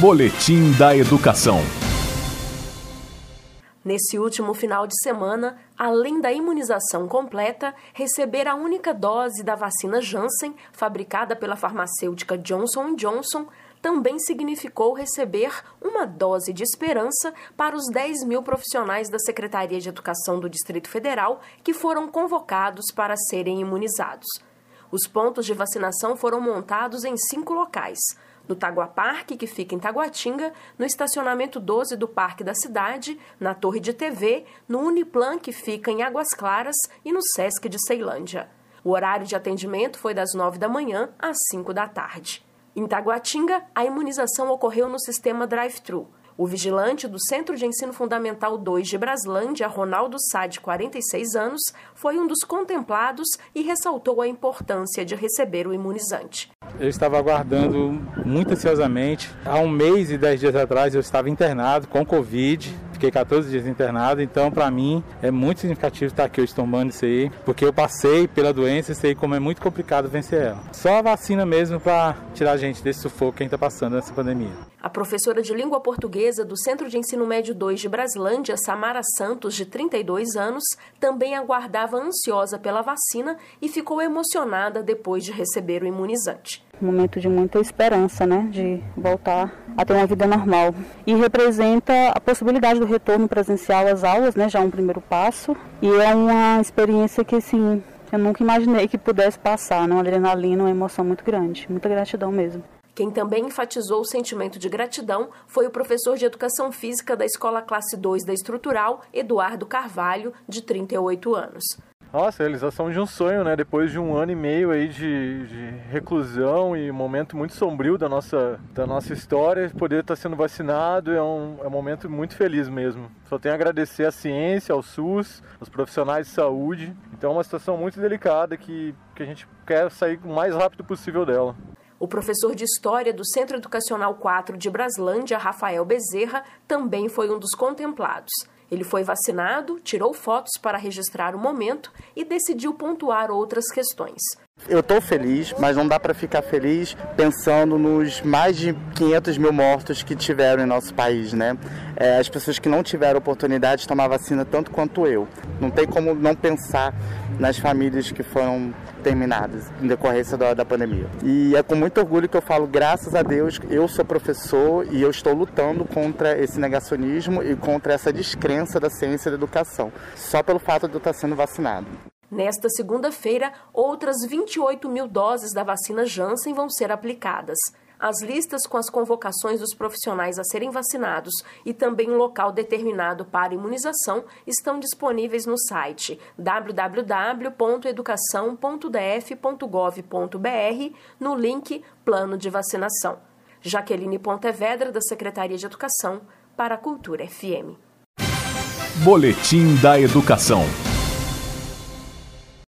Boletim da Educação. Nesse último final de semana, além da imunização completa, receber a única dose da vacina Janssen, fabricada pela farmacêutica Johnson Johnson, também significou receber uma dose de esperança para os 10 mil profissionais da Secretaria de Educação do Distrito Federal que foram convocados para serem imunizados. Os pontos de vacinação foram montados em cinco locais: no Tagua Parque, que fica em Taguatinga, no estacionamento 12 do Parque da Cidade, na Torre de TV, no Uniplan, que fica em Águas Claras, e no Sesc de Ceilândia. O horário de atendimento foi das 9 da manhã às 5 da tarde. Em Taguatinga, a imunização ocorreu no sistema drive-thru. O vigilante do Centro de Ensino Fundamental 2 de Braslândia, Ronaldo Sá, de 46 anos, foi um dos contemplados e ressaltou a importância de receber o imunizante. Eu estava aguardando muito ansiosamente. Há um mês e dez dias atrás eu estava internado com Covid Fiquei 14 dias internado, então para mim é muito significativo estar aqui hoje tomando isso aí, porque eu passei pela doença e sei como é muito complicado vencer ela. Só a vacina mesmo para tirar a gente desse sufoco que a gente está passando nessa pandemia. A professora de língua portuguesa do Centro de Ensino Médio 2 de Braslândia, Samara Santos, de 32 anos, também aguardava ansiosa pela vacina e ficou emocionada depois de receber o imunizante um momento de muita esperança, né, de voltar a ter uma vida normal. E representa a possibilidade do retorno presencial às aulas, né, já um primeiro passo. E é uma experiência que, assim, eu nunca imaginei que pudesse passar, né, uma adrenalina, uma emoção muito grande, muita gratidão mesmo. Quem também enfatizou o sentimento de gratidão foi o professor de Educação Física da Escola Classe 2 da Estrutural, Eduardo Carvalho, de 38 anos. Nossa, a realização de um sonho, né? Depois de um ano e meio aí de, de, reclusão e momento muito sombrio da nossa, da nossa história, poder estar sendo vacinado é um, é um momento muito feliz mesmo. Só tenho a agradecer à ciência, ao SUS, aos profissionais de saúde. Então é uma situação muito delicada que, que a gente quer sair o mais rápido possível dela. O professor de História do Centro Educacional 4 de Braslândia, Rafael Bezerra, também foi um dos contemplados. Ele foi vacinado, tirou fotos para registrar o momento e decidiu pontuar outras questões. Eu estou feliz, mas não dá para ficar feliz pensando nos mais de 500 mil mortos que tiveram em nosso país, né? É, as pessoas que não tiveram oportunidade de tomar vacina tanto quanto eu. Não tem como não pensar nas famílias que foram terminadas em decorrência da, da pandemia. E é com muito orgulho que eu falo, graças a Deus, eu sou professor e eu estou lutando contra esse negacionismo e contra essa descrença da ciência e da educação, só pelo fato de eu estar sendo vacinado. Nesta segunda-feira, outras 28 mil doses da vacina Janssen vão ser aplicadas. As listas com as convocações dos profissionais a serem vacinados e também um local determinado para imunização estão disponíveis no site www.educação.df.gov.br no link Plano de Vacinação. Jaqueline Pontevedra, da Secretaria de Educação, para a Cultura FM. Boletim da Educação.